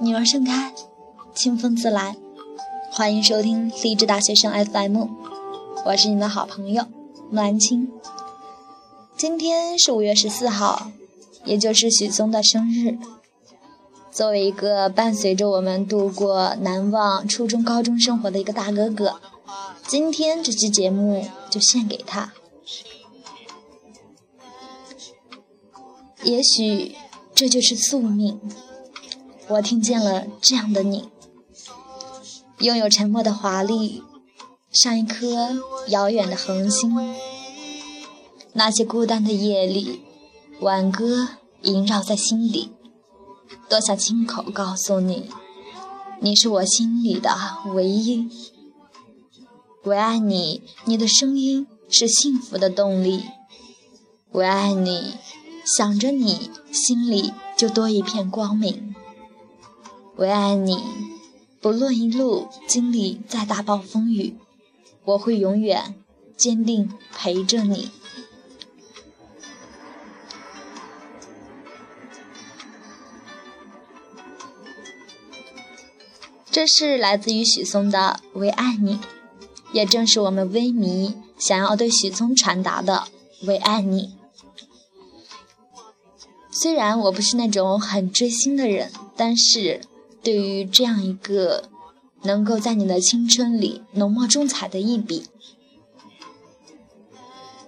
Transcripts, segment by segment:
女儿盛开，清风自来。欢迎收听励志大学生 FM，我是你的好朋友木兰青。今天是五月十四号，也就是许嵩的生日。作为一个伴随着我们度过难忘初中、高中生活的一个大哥哥，今天这期节目就献给他。也许这就是宿命。我听见了这样的你，拥有沉默的华丽，像一颗遥远的恒星。那些孤单的夜里，挽歌萦绕在心底，多想亲口告诉你，你是我心里的唯一。我爱你，你的声音是幸福的动力。我爱你，想着你，心里就多一片光明。唯爱你，不论一路经历再大暴风雨，我会永远坚定陪着你。这是来自于许嵩的《唯爱你》，也正是我们微迷想要对许嵩传达的《唯爱你》。虽然我不是那种很追星的人，但是。对于这样一个能够在你的青春里浓墨重彩的一笔，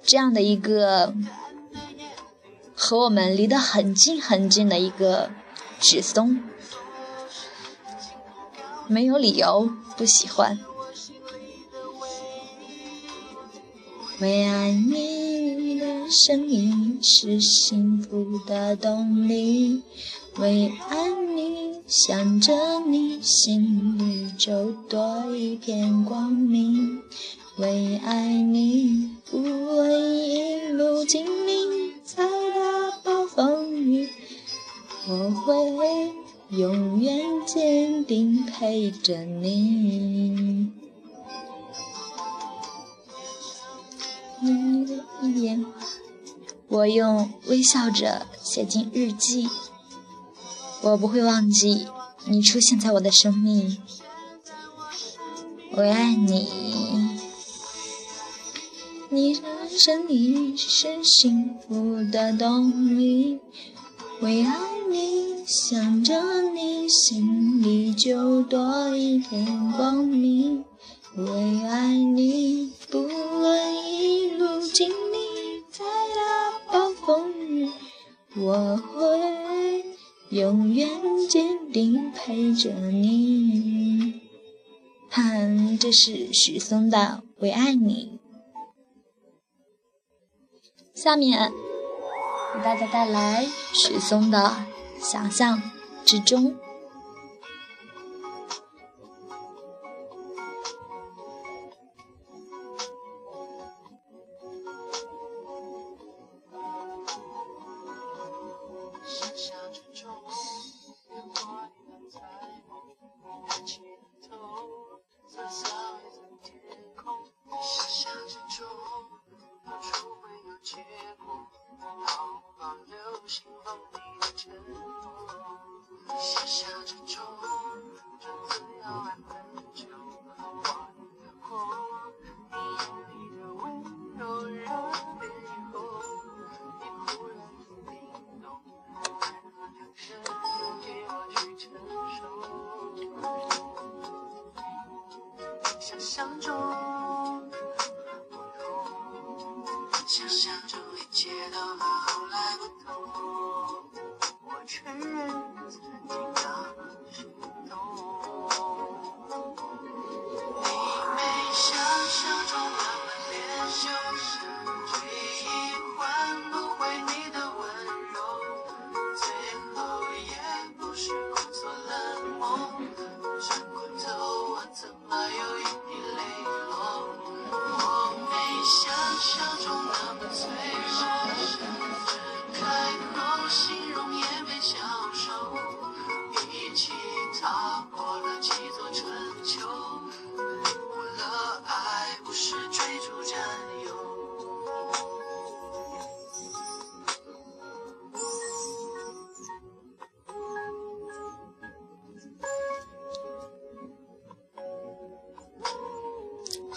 这样的一个和我们离得很近很近的一个纸松，没有理由不喜欢。为爱你的声音是幸福的动力，为爱想着你心里就多一片光明，为爱你不畏一路经历再大暴风雨，我会永远坚定陪着你。一言，我用微笑着写进日记。我不会忘记你出现在我的生命。我爱你，你人生里是幸福的动力。为爱你，想着你，心里就多一片光明。为爱你，不论一路经历再大暴风雨，我会永远坚定陪着你。哼，这是许嵩的《为爱你》。下面给大家带来许嵩的《想象之中》。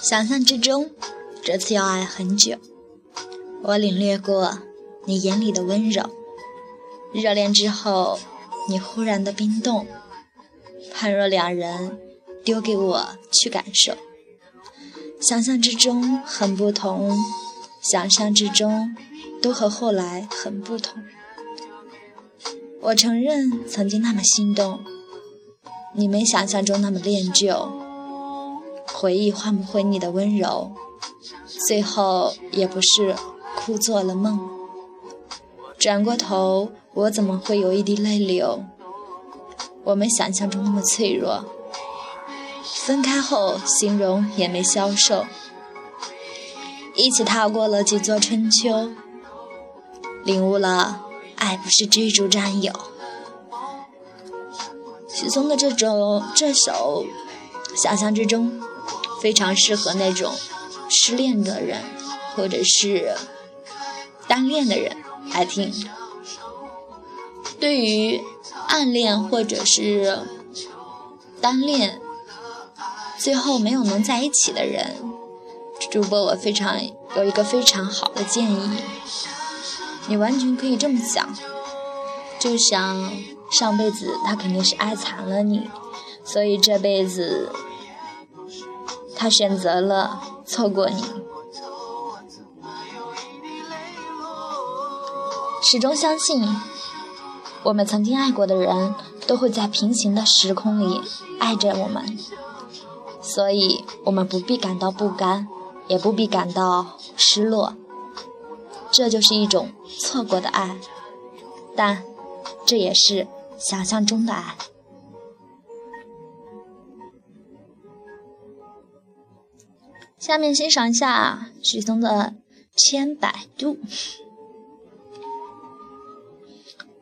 想象之中，这次要爱很久。我领略过你眼里的温柔，热恋之后，你忽然的冰冻。判若两人，丢给我去感受。想象之中很不同，想象之中都和后来很不同。我承认曾经那么心动，你没想象中那么恋旧。回忆换不回你的温柔，最后也不是哭做了梦。转过头，我怎么会有一滴泪流？我没想象中那么脆弱，分开后形容也没消瘦，一起踏过了几座春秋，领悟了爱不是追逐占有。许嵩的这种这首《想象之中》非常适合那种失恋的人或者是单恋的人来听。对于暗恋或者是单恋，最后没有能在一起的人，主播我非常有一个非常好的建议，你完全可以这么想，就想上辈子他肯定是爱惨了你，所以这辈子他选择了错过你，始终相信。我们曾经爱过的人，都会在平行的时空里爱着我们，所以我们不必感到不甘，也不必感到失落。这就是一种错过的爱，但这也是想象中的爱。下面欣赏一下许嵩的《千百度》。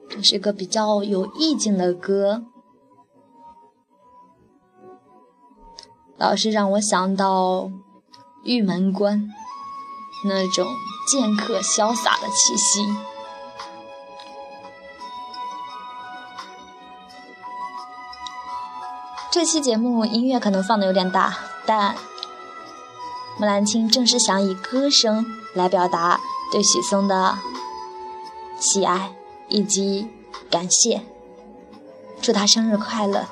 这是个比较有意境的歌，老是让我想到玉门关那种剑客潇洒的气息。这期节目音乐可能放的有点大，但木兰青正是想以歌声来表达对许嵩的喜爱。以及感谢，祝他生日快乐。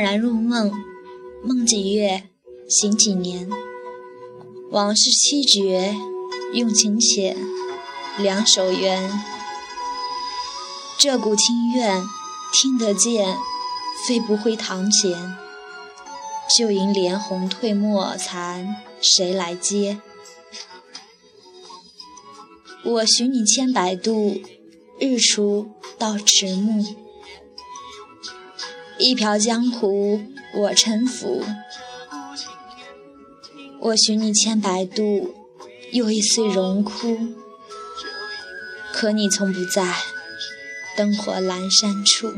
然入梦，梦几月，醒几年。往事凄绝，用情浅，两手缘。这股清怨，听得见，飞不回堂前。旧迎莲红褪墨残，谁来接？我许你千百度，日出到迟暮。一瓢江湖，我沉浮。我寻你千百度，又一岁荣枯。可你从不在灯火阑珊处。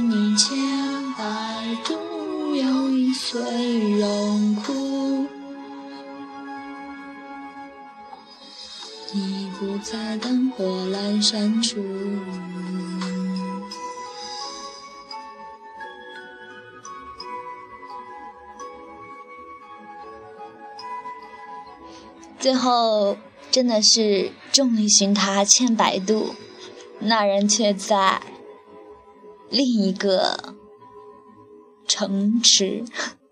你千百度，又一岁荣枯。你不在灯火阑珊处。最后，真的是众里寻他千百度，那人却在另一个城池。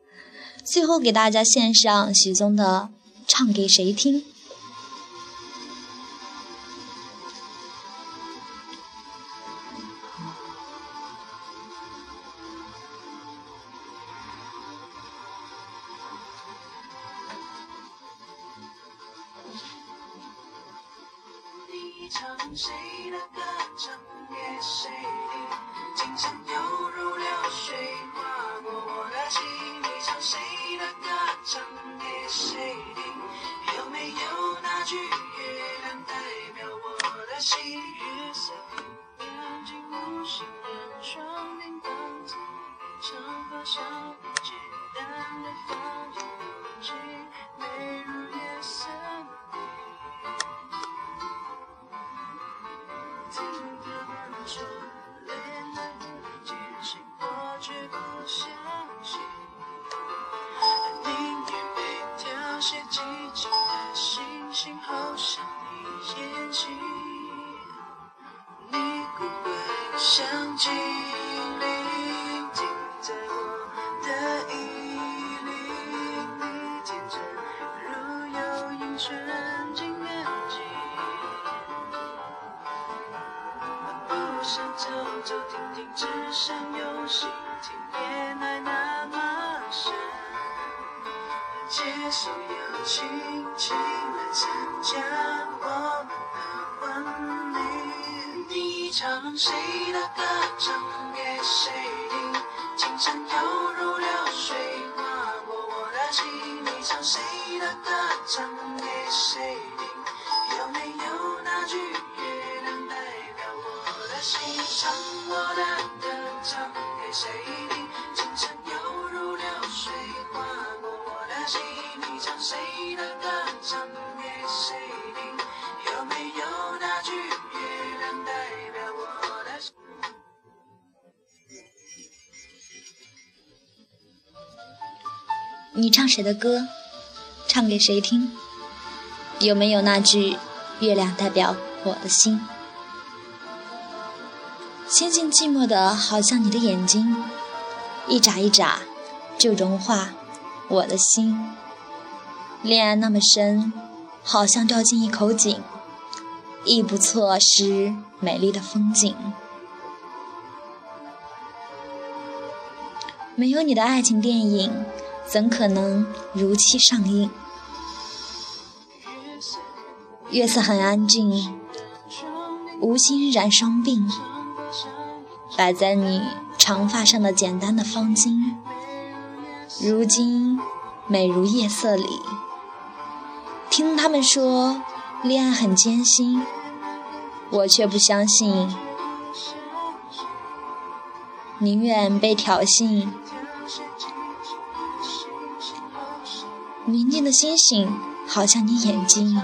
最后给大家献上许嵩的《唱给谁听》。谁的想走走停停，只想用心听。恋爱那么深，接受邀请，请来参加我们的婚礼。你唱谁的歌，唱给谁听？今生犹如唱谁的歌，唱给谁听？有没有那句月亮代表我的心？你唱谁的歌，唱给谁听？有没有那句月亮代表我的心？星星寂寞的，好像你的眼睛，一眨一眨就融化我的心。恋爱那么深，好像掉进一口井，亦不错失美丽的风景。没有你的爱情电影，怎可能如期上映？月色很安静，无心染双鬓。摆在你长发上的简单的方巾，如今美如夜色里。听他们说恋爱很艰辛，我却不相信。宁愿被挑衅。宁静的星星，好像你眼睛。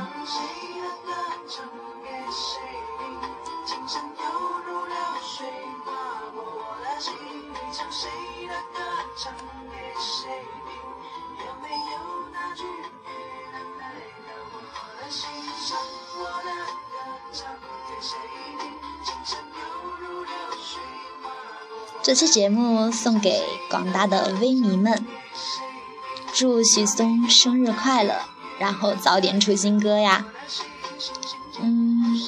这期节目送给广大的微迷们，祝许嵩生日快乐，然后早点出新歌呀。嗯，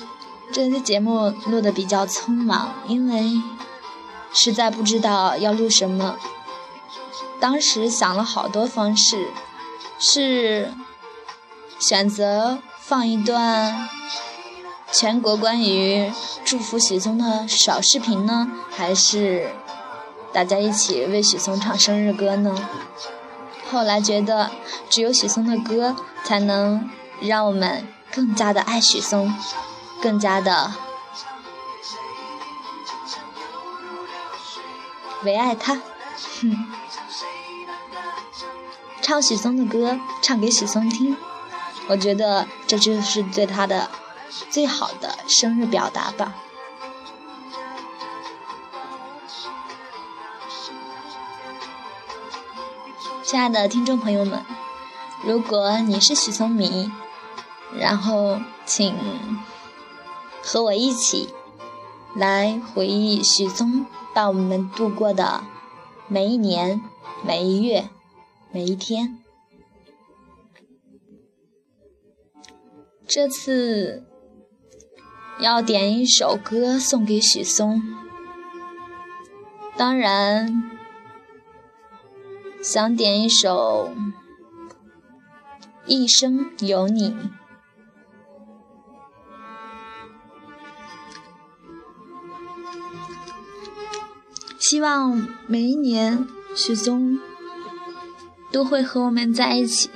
这期节目录的比较匆忙，因为实在不知道要录什么。当时想了好多方式，是选择放一段全国关于祝福许嵩的小视频呢，还是？大家一起为许嵩唱生日歌呢。后来觉得，只有许嵩的歌才能让我们更加的爱许嵩，更加的唯爱他。哼，唱许嵩的歌，唱给许嵩听，我觉得这就是对他的最好的生日表达吧。亲爱的听众朋友们，如果你是许嵩迷，然后请和我一起来回忆许嵩伴我们度过的每一年、每一月、每一天。这次要点一首歌送给许嵩，当然。想点一首《一生有你》，希望每一年许嵩都会和我们在一起，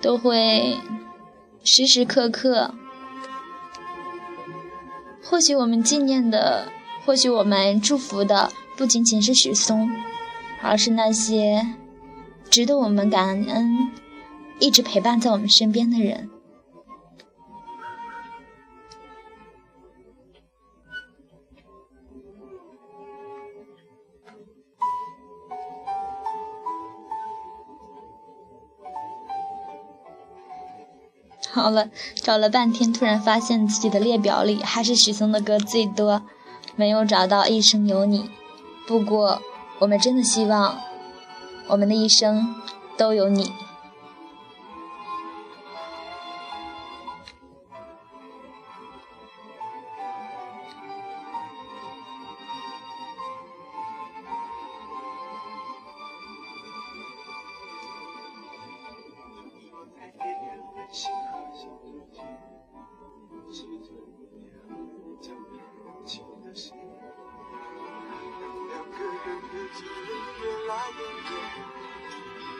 都会时时刻刻。或许我们纪念的，或许我们祝福的，不仅仅是许嵩。而是那些值得我们感恩、一直陪伴在我们身边的人。好了，找了半天，突然发现自己的列表里还是许嵩的歌最多，没有找到《一生有你》。不过。我们真的希望，我们的一生都有你。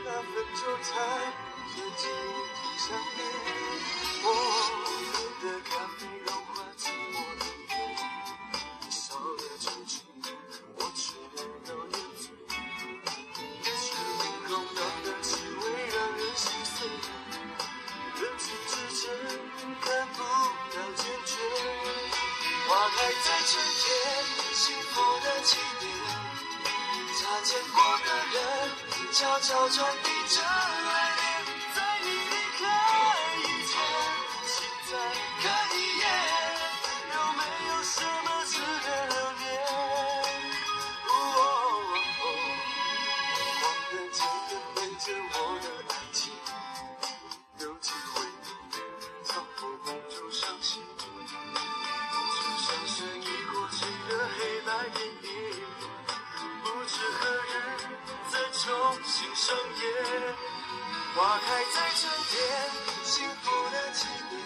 那分钟才和寂寞相恋，我吻的干，融化寂寞的眼，你手的成全，我却没有了。醉，你唇空荡的，气味让人心碎，人群之间看不到坚决，花开在春天，幸福的起点，擦肩过的人。悄悄传递着爱。花开在春天，幸福的起点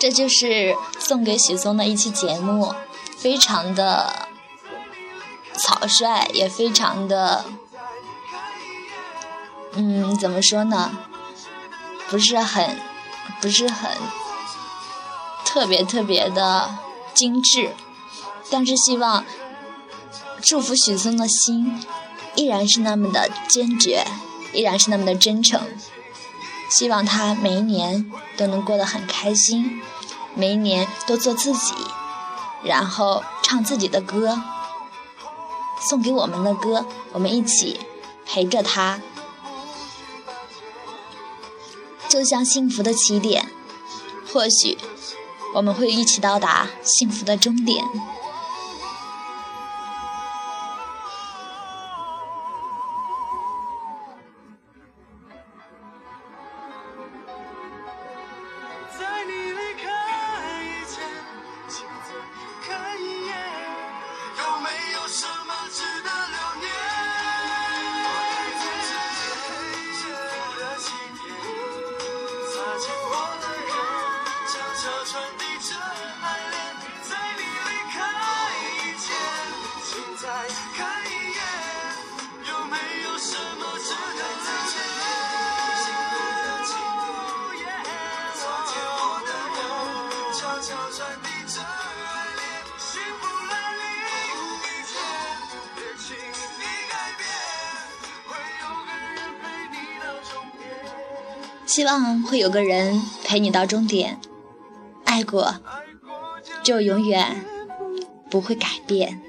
这就是送给许嵩的一期节目，非常的草率，也非常的，嗯，怎么说呢？不是很，不是很特别特别的精致，但是希望祝福许嵩的心依然是那么的坚决。依然是那么的真诚，希望他每一年都能过得很开心，每一年都做自己，然后唱自己的歌，送给我们的歌，我们一起陪着他，就像幸福的起点，或许我们会一起到达幸福的终点。希望会有个人陪你到终点，爱过就永远不会改变。